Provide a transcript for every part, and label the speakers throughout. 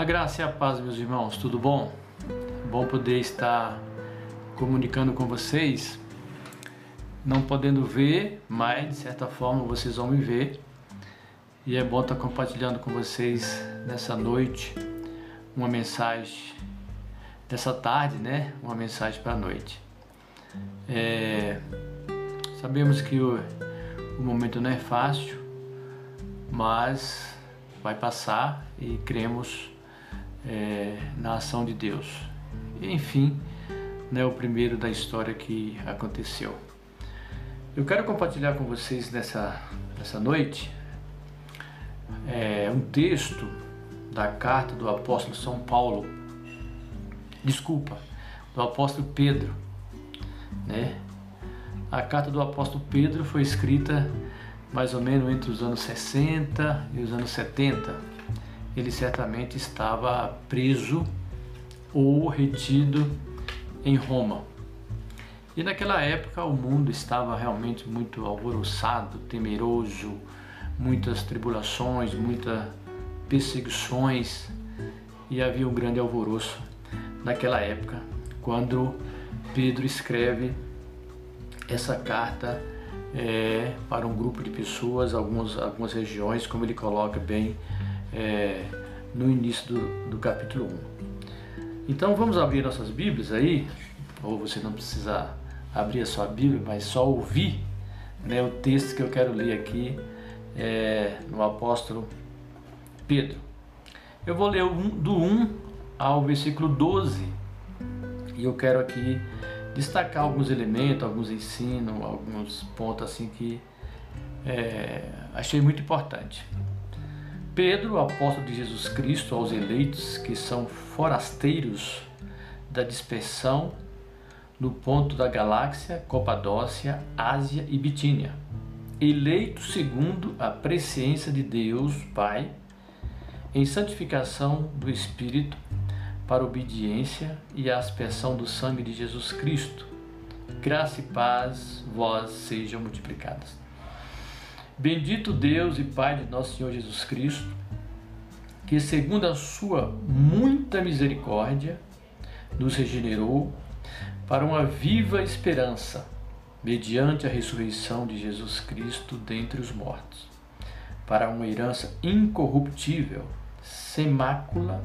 Speaker 1: A graça e a paz, meus irmãos, tudo bom? Bom poder estar comunicando com vocês, não podendo ver, mas de certa forma vocês vão me ver. E é bom estar compartilhando com vocês nessa noite uma mensagem dessa tarde, né? Uma mensagem para a noite. É, sabemos que o, o momento não é fácil, mas vai passar e cremos é, na ação de Deus. enfim, né, o primeiro da história que aconteceu. Eu quero compartilhar com vocês nessa, nessa noite é, um texto da carta do apóstolo São Paulo, desculpa, do apóstolo Pedro. Né? A carta do apóstolo Pedro foi escrita mais ou menos entre os anos 60 e os anos 70 ele certamente estava preso ou retido em Roma. E naquela época o mundo estava realmente muito alvoroçado, temeroso, muitas tribulações, muitas perseguições e havia um grande alvoroço naquela época, quando Pedro escreve essa carta é, para um grupo de pessoas, algumas, algumas regiões, como ele coloca bem é, no início do, do capítulo 1. Então vamos abrir nossas Bíblias aí, ou você não precisa abrir a sua Bíblia, mas só ouvir né, o texto que eu quero ler aqui é, no apóstolo Pedro. Eu vou ler do 1 ao versículo 12 e eu quero aqui destacar alguns elementos, alguns ensinos, alguns pontos assim que é, achei muito importante. Pedro, apóstolo de Jesus Cristo, aos eleitos que são forasteiros da dispersão no ponto da galáxia, Copadócia, Ásia e Bitínia, eleitos segundo a presciência de Deus Pai, em santificação do Espírito, para obediência e a aspersão do sangue de Jesus Cristo. Graça e paz vós sejam multiplicadas. Bendito Deus e Pai de nosso Senhor Jesus Cristo, que segundo a sua muita misericórdia nos regenerou para uma viva esperança, mediante a ressurreição de Jesus Cristo dentre os mortos, para uma herança incorruptível, sem mácula,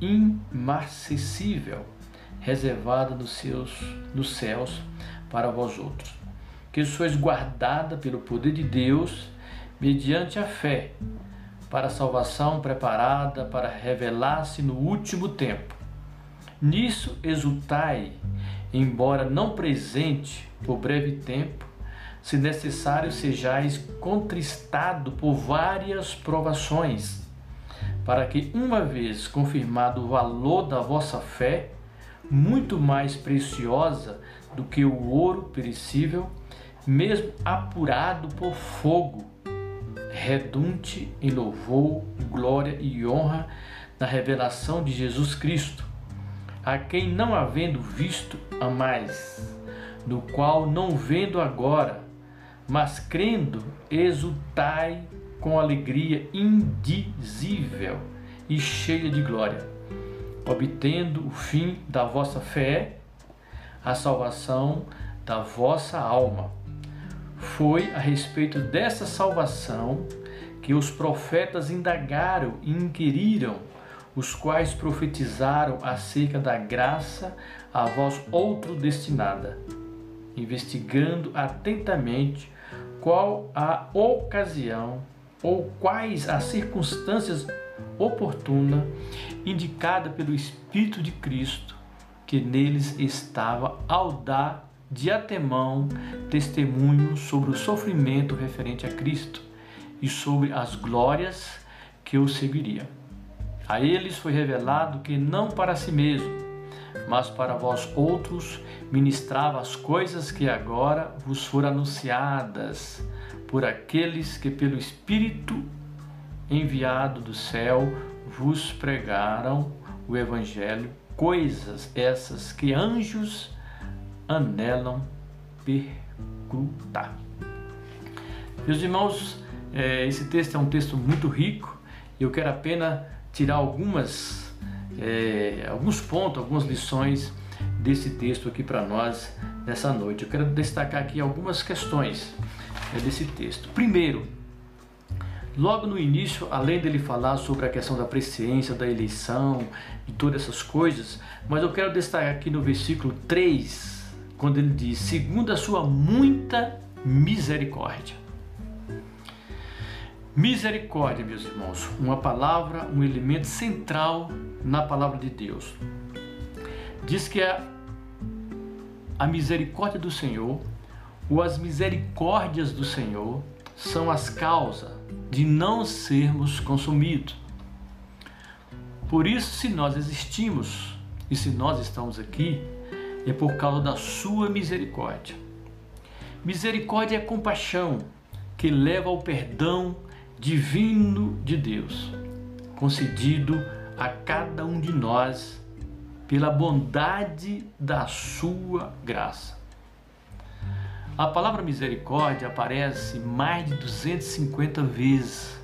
Speaker 1: imarcessível, reservada nos seus nos céus para vós outros que sois guardada pelo poder de Deus mediante a fé, para a salvação preparada para revelar-se no último tempo. Nisso exultai, embora não presente por breve tempo, se necessário sejais contristado por várias provações, para que, uma vez confirmado o valor da vossa fé, muito mais preciosa do que o ouro perecível, mesmo apurado por fogo, redunte em louvor, glória e honra na revelação de Jesus Cristo, a quem não havendo visto amais, no qual não vendo agora, mas crendo, exultai com alegria indizível e cheia de glória, obtendo o fim da vossa fé, a salvação da vossa alma foi a respeito dessa salvação que os profetas indagaram e inquiriram, os quais profetizaram acerca da graça a vós outro destinada, investigando atentamente qual a ocasião ou quais as circunstâncias oportunas indicada pelo Espírito de Cristo que neles estava ao dar de antemão testemunho sobre o sofrimento referente a Cristo e sobre as glórias que o seguiriam. A eles foi revelado que não para si mesmo, mas para vós outros ministrava as coisas que agora vos foram anunciadas por aqueles que pelo Espírito enviado do céu vos pregaram o evangelho, coisas essas que anjos anelam perguntar. Meus irmãos, é, esse texto é um texto muito rico e eu quero apenas tirar algumas, é, alguns pontos, algumas lições desse texto aqui para nós nessa noite. Eu quero destacar aqui algumas questões né, desse texto. Primeiro, logo no início, além dele falar sobre a questão da presciência, da eleição, de todas essas coisas, mas eu quero destacar aqui no versículo 3, quando ele diz: segundo a sua muita misericórdia. Misericórdia, meus irmãos, uma palavra, um elemento central na palavra de Deus. Diz que a, a misericórdia do Senhor, ou as misericórdias do Senhor, são as causas de não sermos consumidos. Por isso, se nós existimos e se nós estamos aqui, é por causa da Sua misericórdia. Misericórdia é compaixão que leva ao perdão divino de Deus, concedido a cada um de nós pela bondade da sua graça. A palavra misericórdia aparece mais de 250 vezes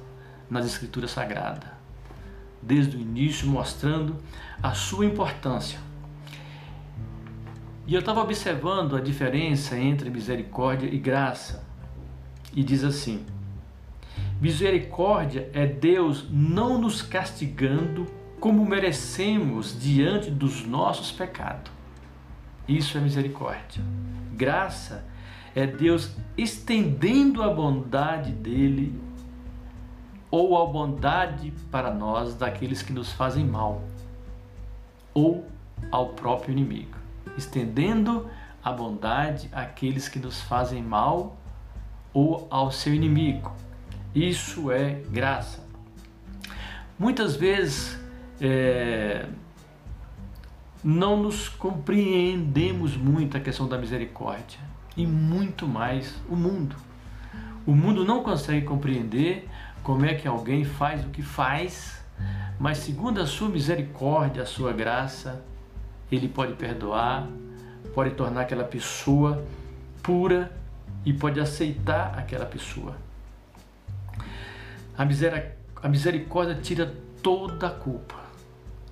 Speaker 1: nas Escrituras Sagradas, desde o início mostrando a sua importância. E eu estava observando a diferença entre misericórdia e graça, e diz assim: Misericórdia é Deus não nos castigando como merecemos diante dos nossos pecados. Isso é misericórdia. Graça é Deus estendendo a bondade dele ou a bondade para nós daqueles que nos fazem mal ou ao próprio inimigo. Estendendo a bondade àqueles que nos fazem mal ou ao seu inimigo. Isso é graça. Muitas vezes é, não nos compreendemos muito a questão da misericórdia e muito mais o mundo. O mundo não consegue compreender como é que alguém faz o que faz, mas segundo a sua misericórdia, a sua graça, ele pode perdoar, pode tornar aquela pessoa pura e pode aceitar aquela pessoa. A, a misericórdia tira toda a culpa.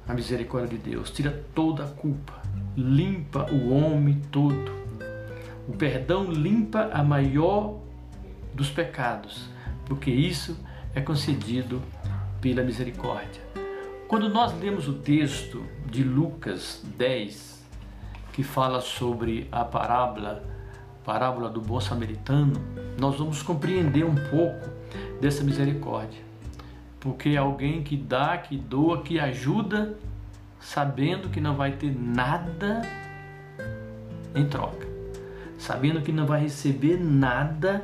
Speaker 1: A misericórdia de Deus tira toda a culpa, limpa o homem todo. O perdão limpa a maior dos pecados, porque isso é concedido pela misericórdia. Quando nós lemos o texto de Lucas 10, que fala sobre a parábola, parábola do bom samaritano, nós vamos compreender um pouco dessa misericórdia. Porque é alguém que dá, que doa, que ajuda, sabendo que não vai ter nada em troca, sabendo que não vai receber nada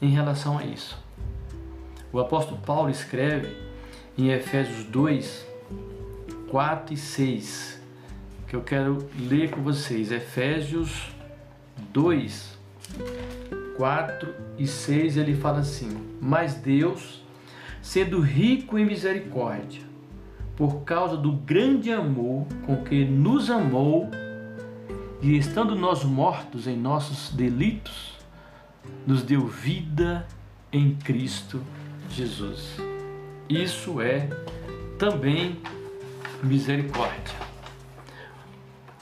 Speaker 1: em relação a isso. O apóstolo Paulo escreve em Efésios 2, 4 e 6, que eu quero ler com vocês. Efésios 2, 4 e 6 ele fala assim: Mas Deus, sendo rico em misericórdia, por causa do grande amor com que nos amou, e estando nós mortos em nossos delitos, nos deu vida em Cristo Jesus. Isso é também misericórdia.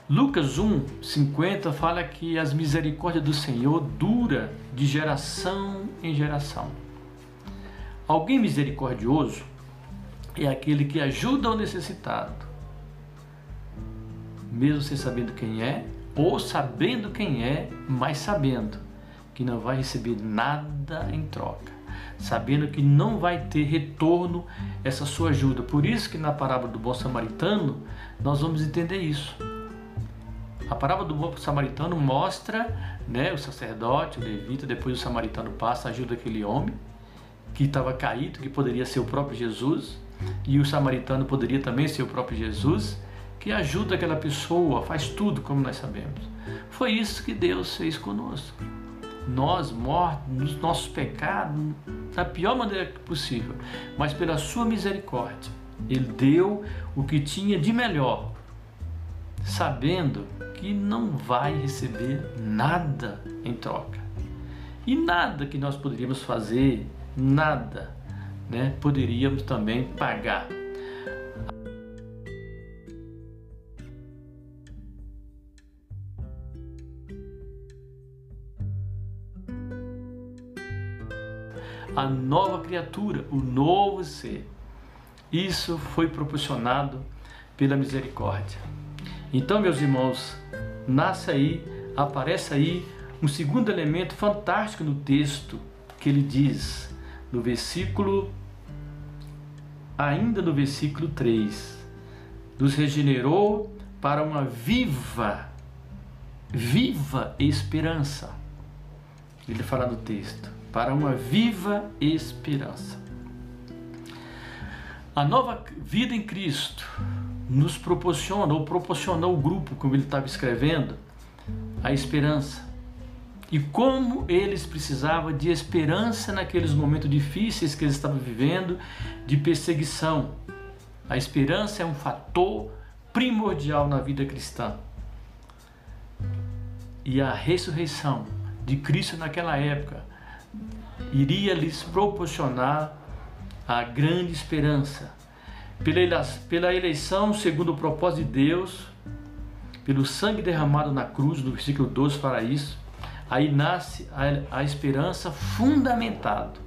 Speaker 1: Lucas 1, 50 fala que as misericórdias do Senhor dura de geração em geração. Alguém misericordioso é aquele que ajuda o necessitado, mesmo sem sabendo quem é, ou sabendo quem é, mas sabendo que não vai receber nada em troca, sabendo que não vai ter retorno essa sua ajuda. Por isso que na parábola do bom samaritano nós vamos entender isso a parábola do bom samaritano mostra né, o sacerdote, o levita, depois o samaritano passa, ajuda aquele homem que estava caído, que poderia ser o próprio Jesus, e o samaritano poderia também ser o próprio Jesus, que ajuda aquela pessoa, faz tudo como nós sabemos. Foi isso que Deus fez conosco. Nós, mortos nos nossos pecados, da pior maneira possível, mas pela sua misericórdia, Ele deu o que tinha de melhor sabendo que não vai receber nada em troca. E nada que nós poderíamos fazer, nada, né, poderíamos também pagar. A nova criatura, o novo ser. Isso foi proporcionado pela misericórdia. Então, meus irmãos, nasce aí, aparece aí um segundo elemento fantástico no texto que ele diz no versículo ainda no versículo 3, nos regenerou para uma viva, viva esperança. Ele fala no texto, para uma viva esperança. A nova vida em Cristo nos proporciona, ou proporcionou o grupo, como ele estava escrevendo, a esperança. E como eles precisavam de esperança naqueles momentos difíceis que eles estavam vivendo, de perseguição. A esperança é um fator primordial na vida cristã. E a ressurreição de Cristo naquela época iria lhes proporcionar a grande esperança. Pela eleição segundo o propósito de Deus, pelo sangue derramado na cruz, no versículo 12 fala isso, Aí nasce a, a esperança fundamentado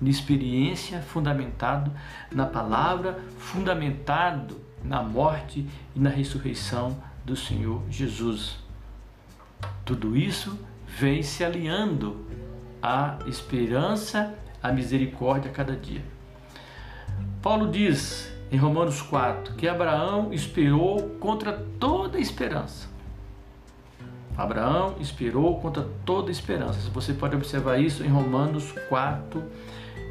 Speaker 1: na experiência, fundamentado na palavra, fundamentado na morte e na ressurreição do Senhor Jesus. Tudo isso vem se alinhando à esperança, à misericórdia a cada dia. Paulo diz em Romanos 4 que Abraão esperou contra toda esperança Abraão esperou contra toda esperança. Você pode observar isso em Romanos 4,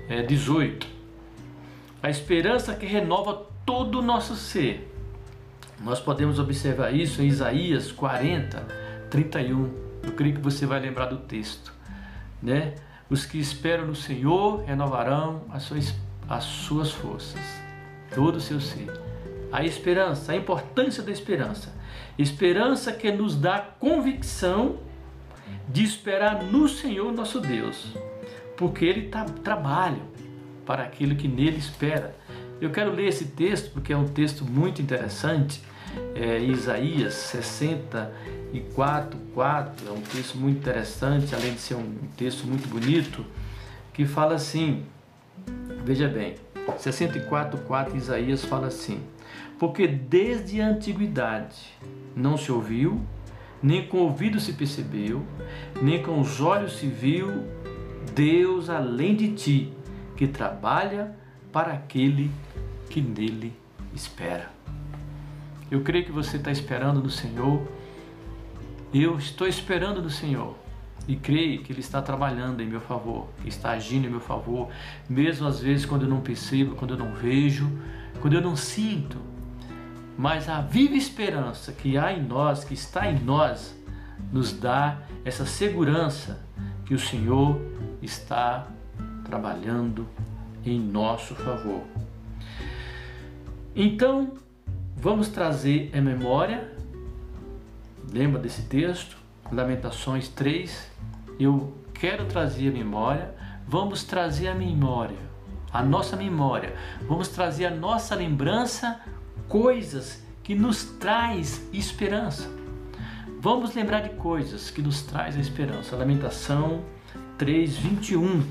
Speaker 1: é, 18. A esperança que renova todo o nosso ser. Nós podemos observar isso em Isaías 40, 31. Eu creio que você vai lembrar do texto. Né? Os que esperam no Senhor renovarão as suas, as suas forças, todo o seu ser. A esperança, a importância da esperança. Esperança que nos dá convicção de esperar no Senhor nosso Deus, porque Ele tá, trabalha para aquilo que nele espera. Eu quero ler esse texto porque é um texto muito interessante, é, Isaías 64, 4, é um texto muito interessante, além de ser um texto muito bonito, que fala assim, veja bem, 64, 4, Isaías fala assim, porque desde a antiguidade não se ouviu, nem com o ouvido se percebeu, nem com os olhos se viu Deus além de ti, que trabalha para aquele que nele espera. Eu creio que você está esperando no Senhor. Eu estou esperando no Senhor e creio que Ele está trabalhando em meu favor, está agindo em meu favor, mesmo às vezes quando eu não percebo, quando eu não vejo, quando eu não sinto, mas a viva esperança que há em nós, que está em nós, nos dá essa segurança que o Senhor está trabalhando em nosso favor. Então, vamos trazer a memória, lembra desse texto, Lamentações 3. Eu quero trazer a memória, vamos trazer a memória, a nossa memória, vamos trazer a nossa lembrança coisas que nos traz esperança. Vamos lembrar de coisas que nos traz a esperança. Lamentação 3:21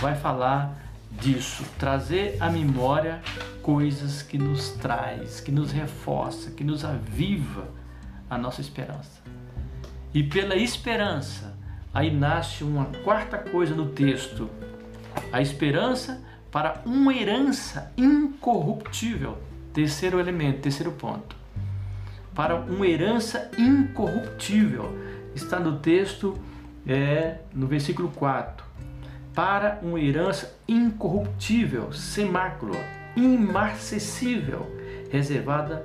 Speaker 1: vai falar disso, trazer à memória coisas que nos traz, que nos reforça, que nos aviva a nossa esperança. E pela esperança, aí nasce uma quarta coisa no texto: a esperança para uma herança incorruptível. Terceiro elemento, terceiro ponto. Para uma herança incorruptível. Está no texto, é, no versículo 4. Para uma herança incorruptível, sem mácula, imarcessível, reservada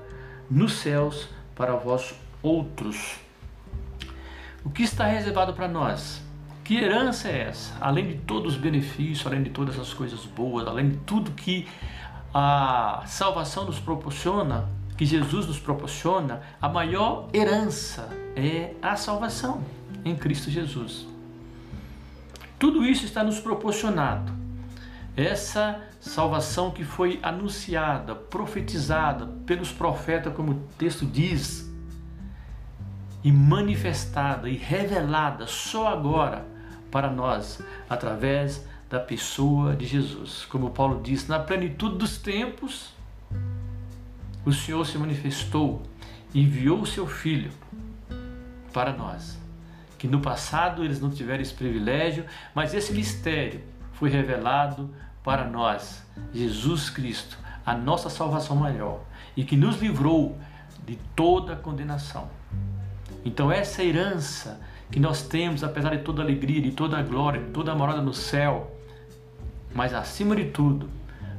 Speaker 1: nos céus para vós outros. O que está reservado para nós? Que herança é essa? Além de todos os benefícios, além de todas as coisas boas, além de tudo que a salvação nos proporciona, que Jesus nos proporciona, a maior herança é a salvação em Cristo Jesus. Tudo isso está nos proporcionado. Essa salvação que foi anunciada, profetizada pelos profetas, como o texto diz, e manifestada e revelada só agora para nós, através da pessoa de Jesus. Como Paulo diz, na plenitude dos tempos, o Senhor se manifestou enviou o seu Filho para nós. Que no passado eles não tiveram esse privilégio, mas esse mistério foi revelado para nós, Jesus Cristo, a nossa salvação maior, e que nos livrou de toda condenação. Então, essa herança que nós temos, apesar de toda a alegria, de toda a glória, de toda a morada no céu, mas acima de tudo,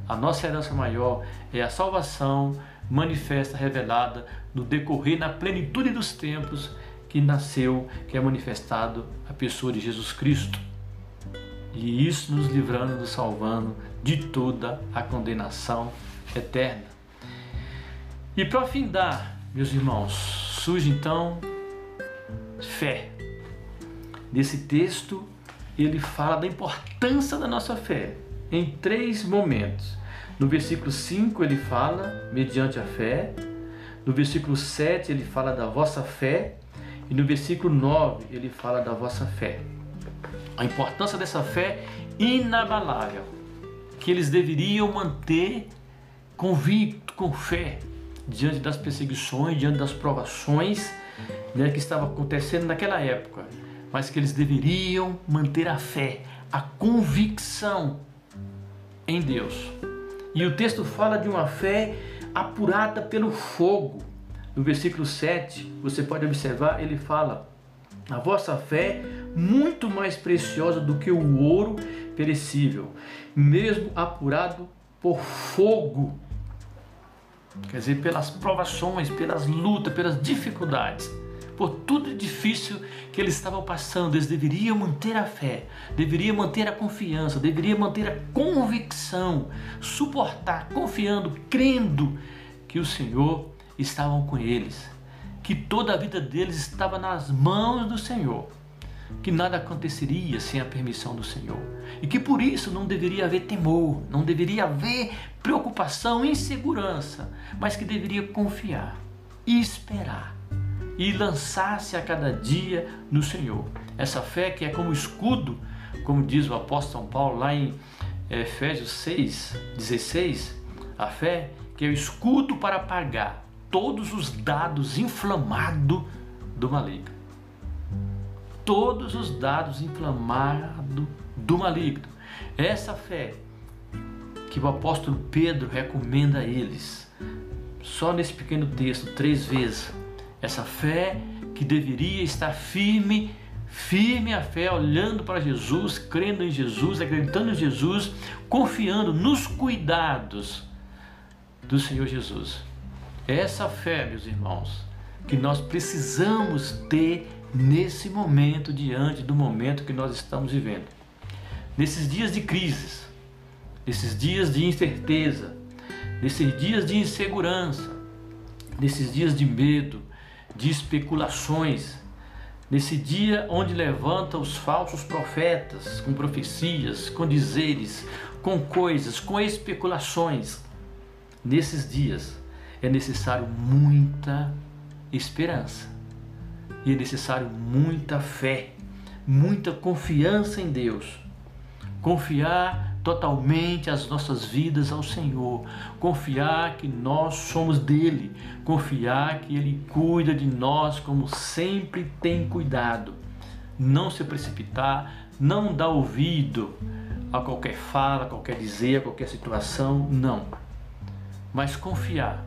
Speaker 1: a nossa herança maior é a salvação manifesta, revelada no decorrer, na plenitude dos tempos que nasceu, que é manifestado a pessoa de Jesus Cristo. E isso nos livrando, nos salvando de toda a condenação eterna. E para findar, meus irmãos, surge então fé. Nesse texto, ele fala da importância da nossa fé em três momentos. No versículo 5 ele fala mediante a fé. No versículo 7 ele fala da vossa fé. E no versículo 9 ele fala da vossa fé. A importância dessa fé inabalável, que eles deveriam manter convicto, com fé, diante das perseguições, diante das provações né, que estavam acontecendo naquela época, mas que eles deveriam manter a fé, a convicção em Deus. E o texto fala de uma fé apurada pelo fogo. No versículo 7, você pode observar, ele fala: A vossa fé muito mais preciosa do que o ouro perecível, mesmo apurado por fogo. Quer dizer, pelas provações, pelas lutas, pelas dificuldades por tudo difícil que eles estavam passando, eles deveriam manter a fé, deveriam manter a confiança, deveriam manter a convicção, suportar, confiando, crendo que o Senhor estava com eles, que toda a vida deles estava nas mãos do Senhor, que nada aconteceria sem a permissão do Senhor e que por isso não deveria haver temor, não deveria haver preocupação, insegurança, mas que deveria confiar e esperar e lançar-se a cada dia no Senhor. Essa fé que é como escudo, como diz o apóstolo Paulo lá em Efésios 6, 16, a fé que é o escudo para apagar todos os dados inflamados do maligno. Todos os dados inflamados do maligno. Essa fé que o apóstolo Pedro recomenda a eles, só nesse pequeno texto, três vezes, essa fé que deveria estar firme, firme a fé, olhando para Jesus, crendo em Jesus, acreditando em Jesus, confiando nos cuidados do Senhor Jesus. Essa fé, meus irmãos, que nós precisamos ter nesse momento, diante do momento que nós estamos vivendo. Nesses dias de crises, nesses dias de incerteza, nesses dias de insegurança, nesses dias de medo, de especulações. Nesse dia onde levanta os falsos profetas com profecias, com dizeres, com coisas, com especulações. Nesses dias é necessário muita esperança e é necessário muita fé, muita confiança em Deus. Confiar totalmente as nossas vidas ao Senhor, confiar que nós somos dele, confiar que ele cuida de nós como sempre tem cuidado. Não se precipitar, não dar ouvido a qualquer fala, a qualquer dizer, a qualquer situação, não. Mas confiar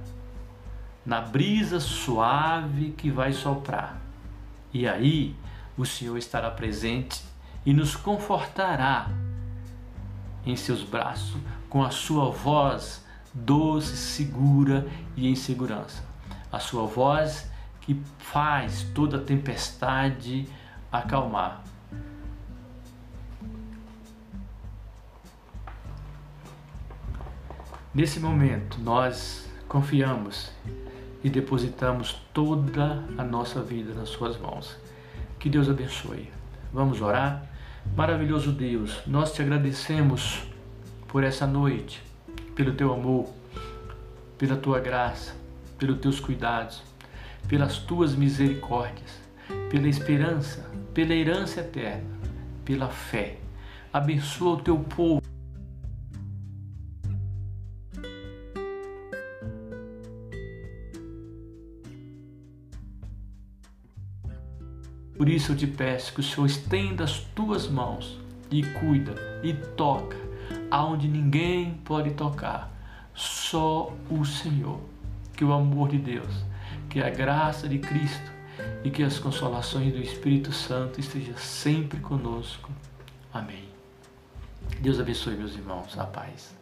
Speaker 1: na brisa suave que vai soprar. E aí o Senhor estará presente e nos confortará em seus braços, com a sua voz doce, segura e em segurança. A sua voz que faz toda tempestade acalmar. Nesse momento, nós confiamos e depositamos toda a nossa vida nas Suas mãos. Que Deus abençoe. Vamos orar? Maravilhoso Deus, nós te agradecemos por essa noite, pelo teu amor, pela tua graça, pelos teus cuidados, pelas tuas misericórdias, pela esperança, pela herança eterna, pela fé. abençoa o teu povo. Por isso eu te peço que o Senhor estenda as tuas mãos e cuida e toca aonde ninguém pode tocar, só o Senhor. Que o amor de Deus, que a graça de Cristo e que as consolações do Espírito Santo estejam sempre conosco. Amém. Deus abençoe meus irmãos. A paz.